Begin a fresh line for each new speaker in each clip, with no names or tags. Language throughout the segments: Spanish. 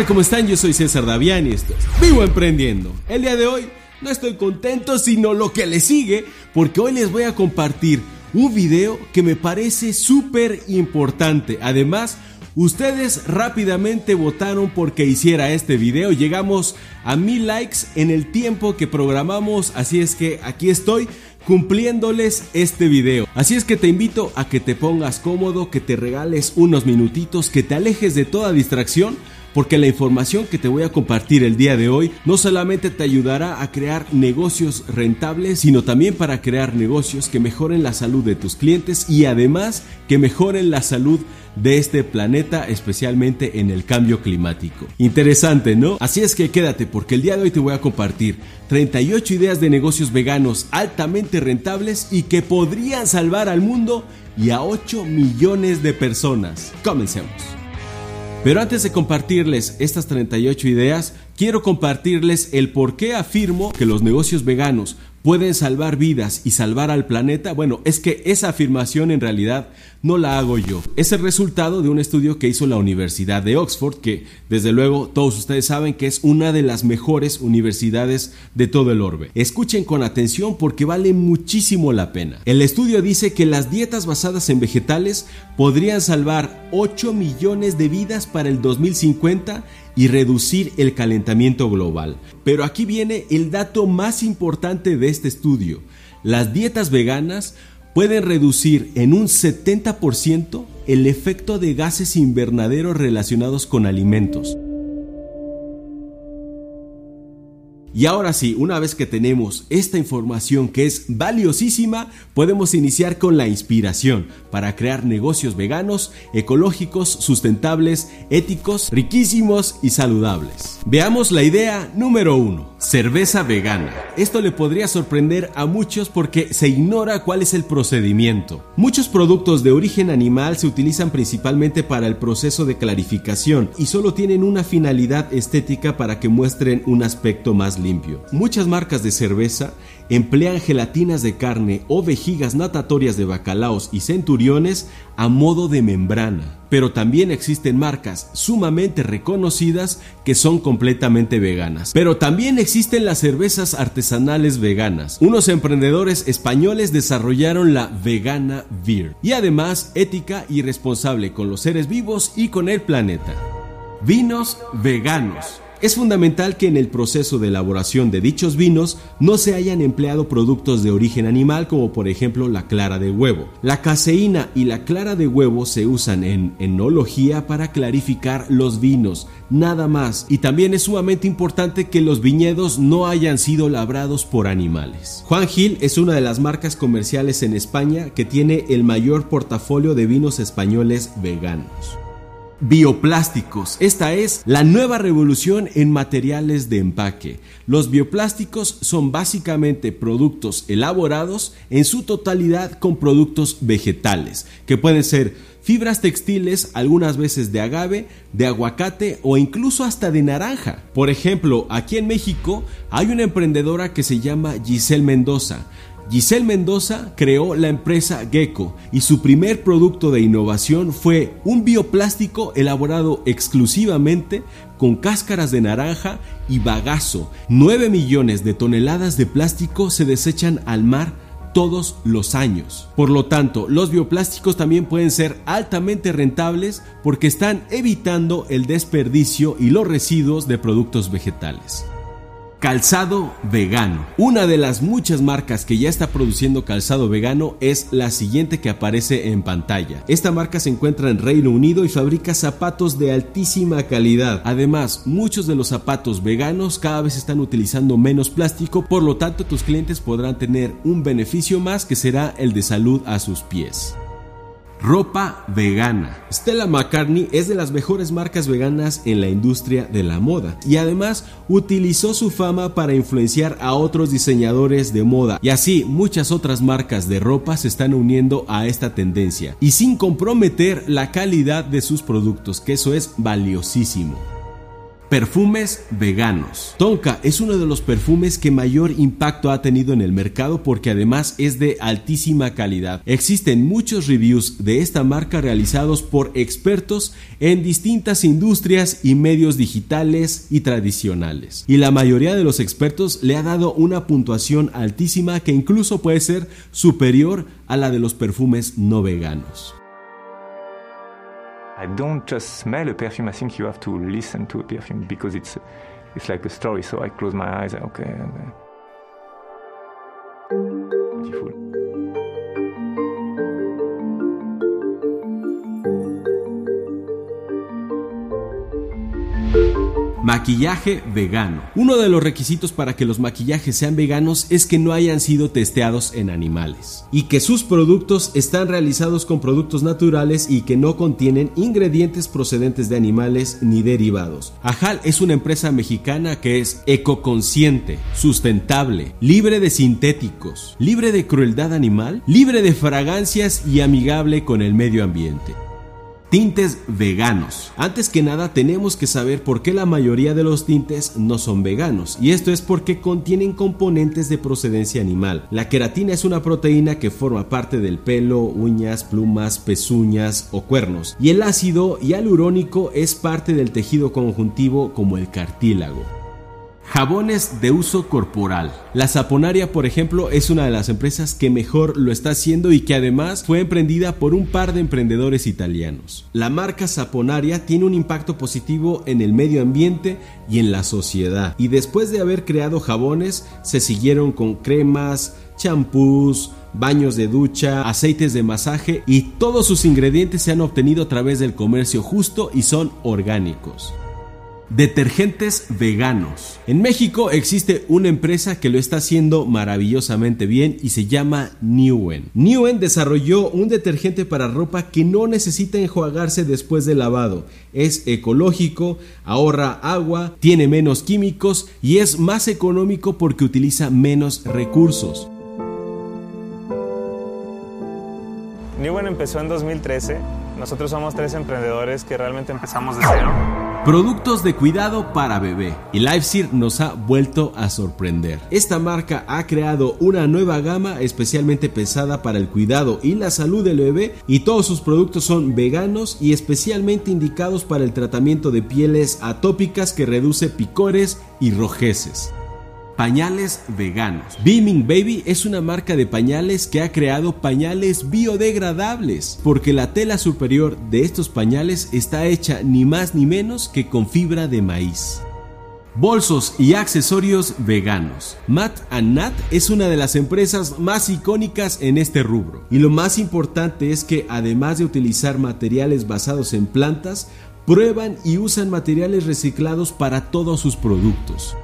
Hola, ¿qué tal? ¿Cómo están? Yo soy César Davián y esto es Vivo Emprendiendo. El día de hoy no estoy contento, sino lo que le sigue, porque hoy les voy a compartir un video que me parece súper importante. Además, Ustedes rápidamente votaron porque hiciera este video. Llegamos a mil likes en el tiempo que programamos. Así es que aquí estoy cumpliéndoles este video. Así es que te invito a que te pongas cómodo, que te regales unos minutitos, que te alejes de toda distracción porque la información que te voy a compartir el día de hoy no solamente te ayudará a crear negocios rentables, sino también para crear negocios que mejoren la salud de tus clientes y además que mejoren la salud de este planeta, especialmente en el cambio climático. Interesante, ¿no? Así es que quédate porque el día de hoy te voy a compartir 38 ideas de negocios veganos altamente rentables y que podrían salvar al mundo y a 8 millones de personas. Comencemos. Pero antes de compartirles estas 38 ideas, quiero compartirles el por qué afirmo que los negocios veganos pueden salvar vidas y salvar al planeta, bueno, es que esa afirmación en realidad no la hago yo. Es el resultado de un estudio que hizo la Universidad de Oxford, que desde luego todos ustedes saben que es una de las mejores universidades de todo el orbe. Escuchen con atención porque vale muchísimo la pena. El estudio dice que las dietas basadas en vegetales podrían salvar 8 millones de vidas para el 2050 y reducir el calentamiento global. Pero aquí viene el dato más importante de este estudio. Las dietas veganas pueden reducir en un 70% el efecto de gases invernaderos relacionados con alimentos. Y ahora sí, una vez que tenemos esta información que es valiosísima, podemos iniciar con la inspiración para crear negocios veganos, ecológicos, sustentables, éticos, riquísimos y saludables. Veamos la idea número uno, cerveza vegana. Esto le podría sorprender a muchos porque se ignora cuál es el procedimiento. Muchos productos de origen animal se utilizan principalmente para el proceso de clarificación y solo tienen una finalidad estética para que muestren un aspecto más limpio. Muchas marcas de cerveza emplean gelatinas de carne o vejigas natatorias de bacalaos y centuriones a modo de membrana. Pero también existen marcas sumamente reconocidas que son completamente veganas. Pero también existen las cervezas artesanales veganas. Unos emprendedores españoles desarrollaron la vegana beer y además ética y responsable con los seres vivos y con el planeta. Vinos veganos es fundamental que en el proceso de elaboración de dichos vinos no se hayan empleado productos de origen animal como por ejemplo la clara de huevo. La caseína y la clara de huevo se usan en enología para clarificar los vinos, nada más. Y también es sumamente importante que los viñedos no hayan sido labrados por animales. Juan Gil es una de las marcas comerciales en España que tiene el mayor portafolio de vinos españoles veganos. Bioplásticos. Esta es la nueva revolución en materiales de empaque. Los bioplásticos son básicamente productos elaborados en su totalidad con productos vegetales, que pueden ser fibras textiles, algunas veces de agave, de aguacate o incluso hasta de naranja. Por ejemplo, aquí en México hay una emprendedora que se llama Giselle Mendoza. Giselle Mendoza creó la empresa Gecko y su primer producto de innovación fue un bioplástico elaborado exclusivamente con cáscaras de naranja y bagazo. 9 millones de toneladas de plástico se desechan al mar todos los años. Por lo tanto, los bioplásticos también pueden ser altamente rentables porque están evitando el desperdicio y los residuos de productos vegetales. Calzado vegano. Una de las muchas marcas que ya está produciendo calzado vegano es la siguiente que aparece en pantalla. Esta marca se encuentra en Reino Unido y fabrica zapatos de altísima calidad. Además, muchos de los zapatos veganos cada vez están utilizando menos plástico, por lo tanto tus clientes podrán tener un beneficio más que será el de salud a sus pies. Ropa vegana. Stella McCartney es de las mejores marcas veganas en la industria de la moda y además utilizó su fama para influenciar a otros diseñadores de moda y así muchas otras marcas de ropa se están uniendo a esta tendencia y sin comprometer la calidad de sus productos, que eso es valiosísimo. Perfumes veganos. Tonka es uno de los perfumes que mayor impacto ha tenido en el mercado porque además es de altísima calidad. Existen muchos reviews de esta marca realizados por expertos en distintas industrias y medios digitales y tradicionales. Y la mayoría de los expertos le ha dado una puntuación altísima que incluso puede ser superior a la de los perfumes no veganos.
I don't just smell a perfume. I think you have to listen to a perfume because it's it's like a story. So I close my eyes. Okay.
Maquillaje vegano. Uno de los requisitos para que los maquillajes sean veganos es que no hayan sido testeados en animales y que sus productos están realizados con productos naturales y que no contienen ingredientes procedentes de animales ni derivados. Ajal es una empresa mexicana que es ecoconsciente, sustentable, libre de sintéticos, libre de crueldad animal, libre de fragancias y amigable con el medio ambiente. Tintes veganos. Antes que nada tenemos que saber por qué la mayoría de los tintes no son veganos y esto es porque contienen componentes de procedencia animal. La queratina es una proteína que forma parte del pelo, uñas, plumas, pezuñas o cuernos y el ácido hialurónico es parte del tejido conjuntivo como el cartílago. Jabones de uso corporal. La Saponaria, por ejemplo, es una de las empresas que mejor lo está haciendo y que además fue emprendida por un par de emprendedores italianos. La marca Saponaria tiene un impacto positivo en el medio ambiente y en la sociedad. Y después de haber creado jabones, se siguieron con cremas, champús, baños de ducha, aceites de masaje y todos sus ingredientes se han obtenido a través del comercio justo y son orgánicos. Detergentes veganos. En México existe una empresa que lo está haciendo maravillosamente bien y se llama Newen. Newen desarrolló un detergente para ropa que no necesita enjuagarse después de lavado. Es ecológico, ahorra agua, tiene menos químicos y es más económico porque utiliza menos recursos.
Newen empezó en 2013. Nosotros somos tres emprendedores que realmente empezamos de cero.
Productos de cuidado para bebé. Y LifeSeer nos ha vuelto a sorprender. Esta marca ha creado una nueva gama especialmente pensada para el cuidado y la salud del bebé y todos sus productos son veganos y especialmente indicados para el tratamiento de pieles atópicas que reduce picores y rojeces. Pañales veganos. Beaming Baby es una marca de pañales que ha creado pañales biodegradables, porque la tela superior de estos pañales está hecha ni más ni menos que con fibra de maíz. Bolsos y accesorios veganos. Matt Nat es una de las empresas más icónicas en este rubro. Y lo más importante es que además de utilizar materiales basados en plantas, prueban y usan materiales reciclados para todos sus productos.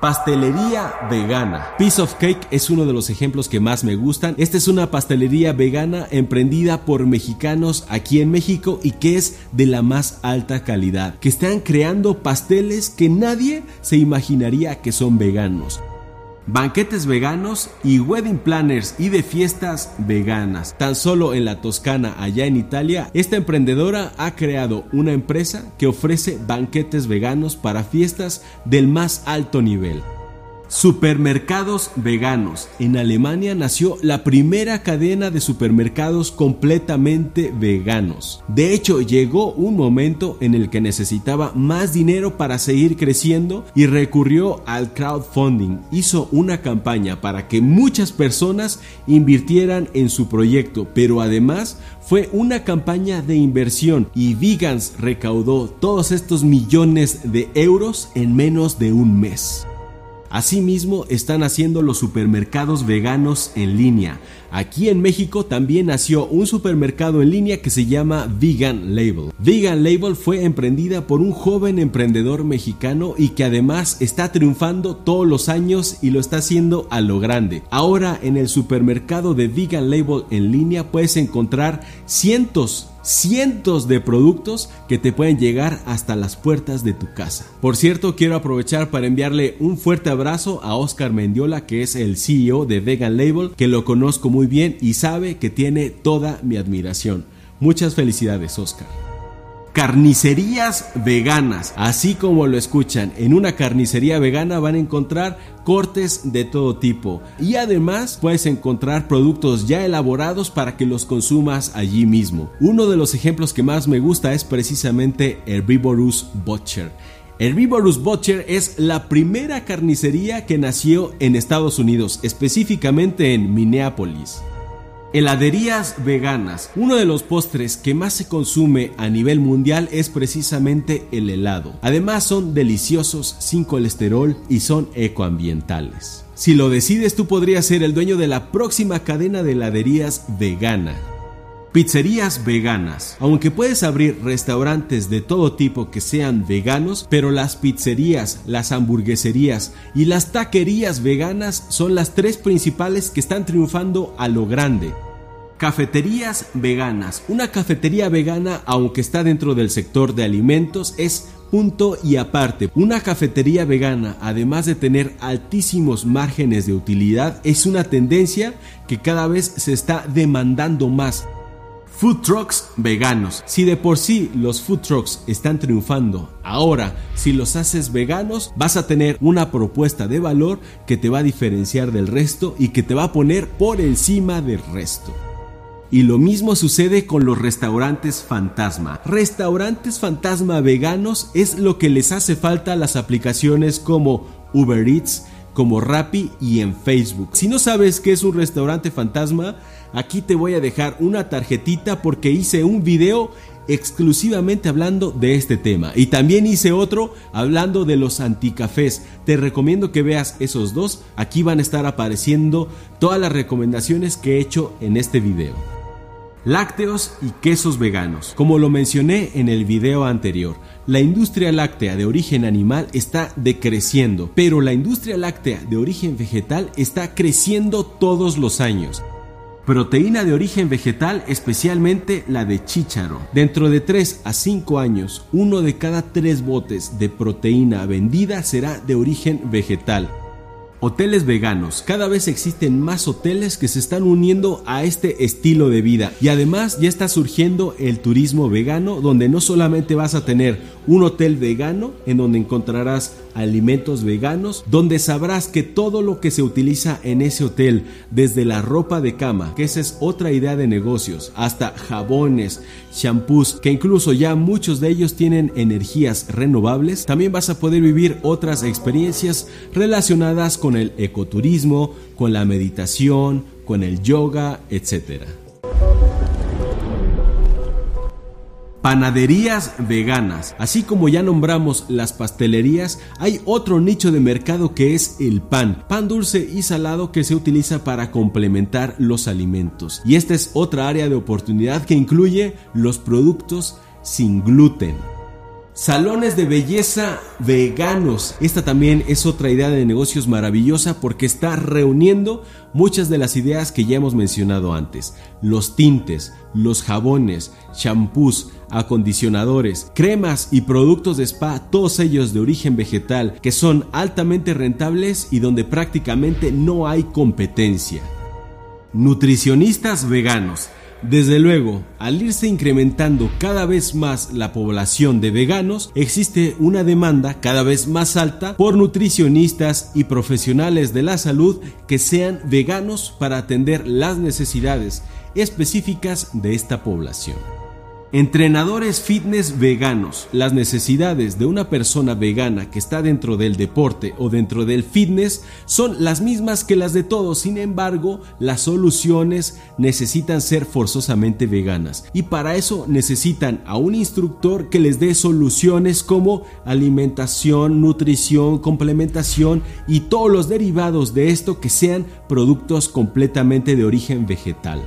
Pastelería vegana. Piece of Cake es uno de los ejemplos que más me gustan. Esta es una pastelería vegana emprendida por mexicanos aquí en México y que es de la más alta calidad. Que están creando pasteles que nadie se imaginaría que son veganos banquetes veganos y wedding planners y de fiestas veganas. Tan solo en la Toscana, allá en Italia, esta emprendedora ha creado una empresa que ofrece banquetes veganos para fiestas del más alto nivel. Supermercados veganos. En Alemania nació la primera cadena de supermercados completamente veganos. De hecho, llegó un momento en el que necesitaba más dinero para seguir creciendo y recurrió al crowdfunding. Hizo una campaña para que muchas personas invirtieran en su proyecto, pero además fue una campaña de inversión y Vegans recaudó todos estos millones de euros en menos de un mes. Asimismo, están haciendo los supermercados veganos en línea. Aquí en México también nació un supermercado en línea que se llama Vegan Label. Vegan Label fue emprendida por un joven emprendedor mexicano y que además está triunfando todos los años y lo está haciendo a lo grande. Ahora en el supermercado de Vegan Label en línea puedes encontrar cientos cientos de productos que te pueden llegar hasta las puertas de tu casa. Por cierto, quiero aprovechar para enviarle un fuerte abrazo a Oscar Mendiola, que es el CEO de Vegan Label, que lo conozco muy bien y sabe que tiene toda mi admiración. Muchas felicidades, Oscar. carnicerías veganas. Así como lo escuchan, en una carnicería vegana van a encontrar cortes de todo tipo y además puedes encontrar productos ya elaborados para que los consumas allí mismo. Uno de los ejemplos que más me gusta es precisamente Herbivorous Butcher. Herbivorous Butcher es la primera carnicería que nació en Estados Unidos, específicamente en Minneapolis. Heladerías veganas. Uno de los postres que más se consume a nivel mundial es precisamente el helado. Además son deliciosos, sin colesterol y son ecoambientales. Si lo decides tú podrías ser el dueño de la próxima cadena de heladerías vegana. Pizzerías veganas. Aunque puedes abrir restaurantes de todo tipo que sean veganos, pero las pizzerías, las hamburgueserías y las taquerías veganas son las tres principales que están triunfando a lo grande. Cafeterías veganas. Una cafetería vegana, aunque está dentro del sector de alimentos, es punto y aparte. Una cafetería vegana, además de tener altísimos márgenes de utilidad, es una tendencia que cada vez se está demandando más. Food trucks veganos. Si de por sí los food trucks están triunfando, ahora si los haces veganos vas a tener una propuesta de valor que te va a diferenciar del resto y que te va a poner por encima del resto. Y lo mismo sucede con los restaurantes fantasma. Restaurantes fantasma veganos es lo que les hace falta a las aplicaciones como Uber Eats, como Rappi y en Facebook. Si no sabes qué es un restaurante fantasma, aquí te voy a dejar una tarjetita porque hice un video exclusivamente hablando de este tema y también hice otro hablando de los anticafés. Te recomiendo que veas esos dos, aquí van a estar apareciendo todas las recomendaciones que he hecho en este video. Lácteos y quesos veganos. Como lo mencioné en el video anterior, la industria láctea de origen animal está decreciendo, pero la industria láctea de origen vegetal está creciendo todos los años. Proteína de origen vegetal, especialmente la de chícharo. Dentro de 3 a 5 años, uno de cada 3 botes de proteína vendida será de origen vegetal. Hoteles veganos. Cada vez existen más hoteles que se están uniendo a este estilo de vida. Y además ya está surgiendo el turismo vegano donde no solamente vas a tener un hotel vegano en donde encontrarás alimentos veganos, donde sabrás que todo lo que se utiliza en ese hotel, desde la ropa de cama, que esa es otra idea de negocios, hasta jabones, shampoos, que incluso ya muchos de ellos tienen energías renovables, también vas a poder vivir otras experiencias relacionadas con el ecoturismo, con la meditación, con el yoga, etc. Panaderías veganas. Así como ya nombramos las pastelerías, hay otro nicho de mercado que es el pan. Pan dulce y salado que se utiliza para complementar los alimentos. Y esta es otra área de oportunidad que incluye los productos sin gluten. Salones de belleza veganos. Esta también es otra idea de negocios maravillosa porque está reuniendo muchas de las ideas que ya hemos mencionado antes. Los tintes, los jabones, shampoos, acondicionadores, cremas y productos de spa, todos ellos de origen vegetal que son altamente rentables y donde prácticamente no hay competencia. Nutricionistas veganos. Desde luego, al irse incrementando cada vez más la población de veganos, existe una demanda cada vez más alta por nutricionistas y profesionales de la salud que sean veganos para atender las necesidades específicas de esta población. Entrenadores fitness veganos. Las necesidades de una persona vegana que está dentro del deporte o dentro del fitness son las mismas que las de todos. Sin embargo, las soluciones necesitan ser forzosamente veganas. Y para eso necesitan a un instructor que les dé soluciones como alimentación, nutrición, complementación y todos los derivados de esto que sean productos completamente de origen vegetal.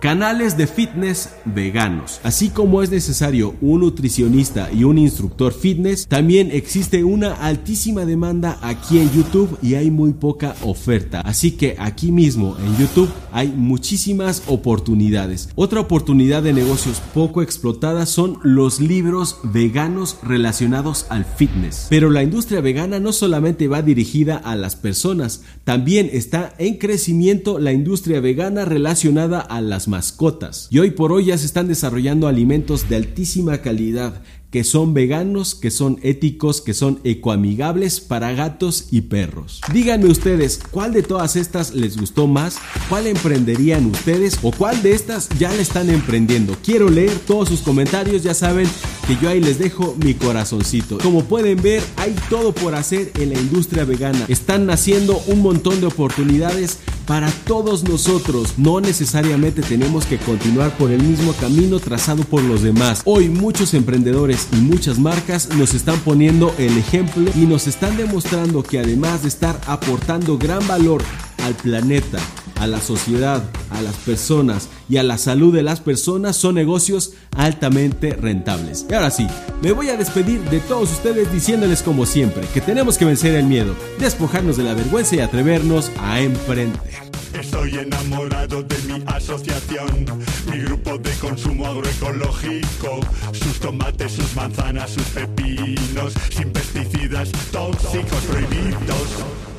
Canales de fitness veganos. Así como es necesario un nutricionista y un instructor fitness, también existe una altísima demanda aquí en YouTube y hay muy poca oferta. Así que aquí mismo en YouTube hay muchísimas oportunidades. Otra oportunidad de negocios poco explotada son los libros veganos relacionados al fitness. Pero la industria vegana no solamente va dirigida a las personas, también está en crecimiento la industria vegana relacionada a las mascotas. Y hoy por hoy ya se están desarrollando alimentos de altísima calidad que son veganos, que son éticos, que son ecoamigables para gatos y perros. Díganme ustedes, ¿cuál de todas estas les gustó más? ¿Cuál emprenderían ustedes? ¿O cuál de estas ya le están emprendiendo? Quiero leer todos sus comentarios, ya saben que yo ahí les dejo mi corazoncito. Como pueden ver, hay todo por hacer en la industria vegana. Están naciendo un montón de oportunidades para todos nosotros. No necesariamente tenemos que continuar por el mismo camino trazado por los demás. Hoy muchos emprendedores y muchas marcas nos están poniendo el ejemplo y nos están demostrando que además de estar aportando gran valor al planeta, a la sociedad, a las personas y a la salud de las personas son negocios altamente rentables. Y ahora sí, me voy a despedir de todos ustedes diciéndoles como siempre que tenemos que vencer el miedo, despojarnos de la vergüenza y atrevernos a emprender.
Estoy enamorado de mi asociación, mi grupo de consumo agroecológico, sus tomates, sus manzanas, sus pepinos, sin pesticidas tóxicos prohibidos.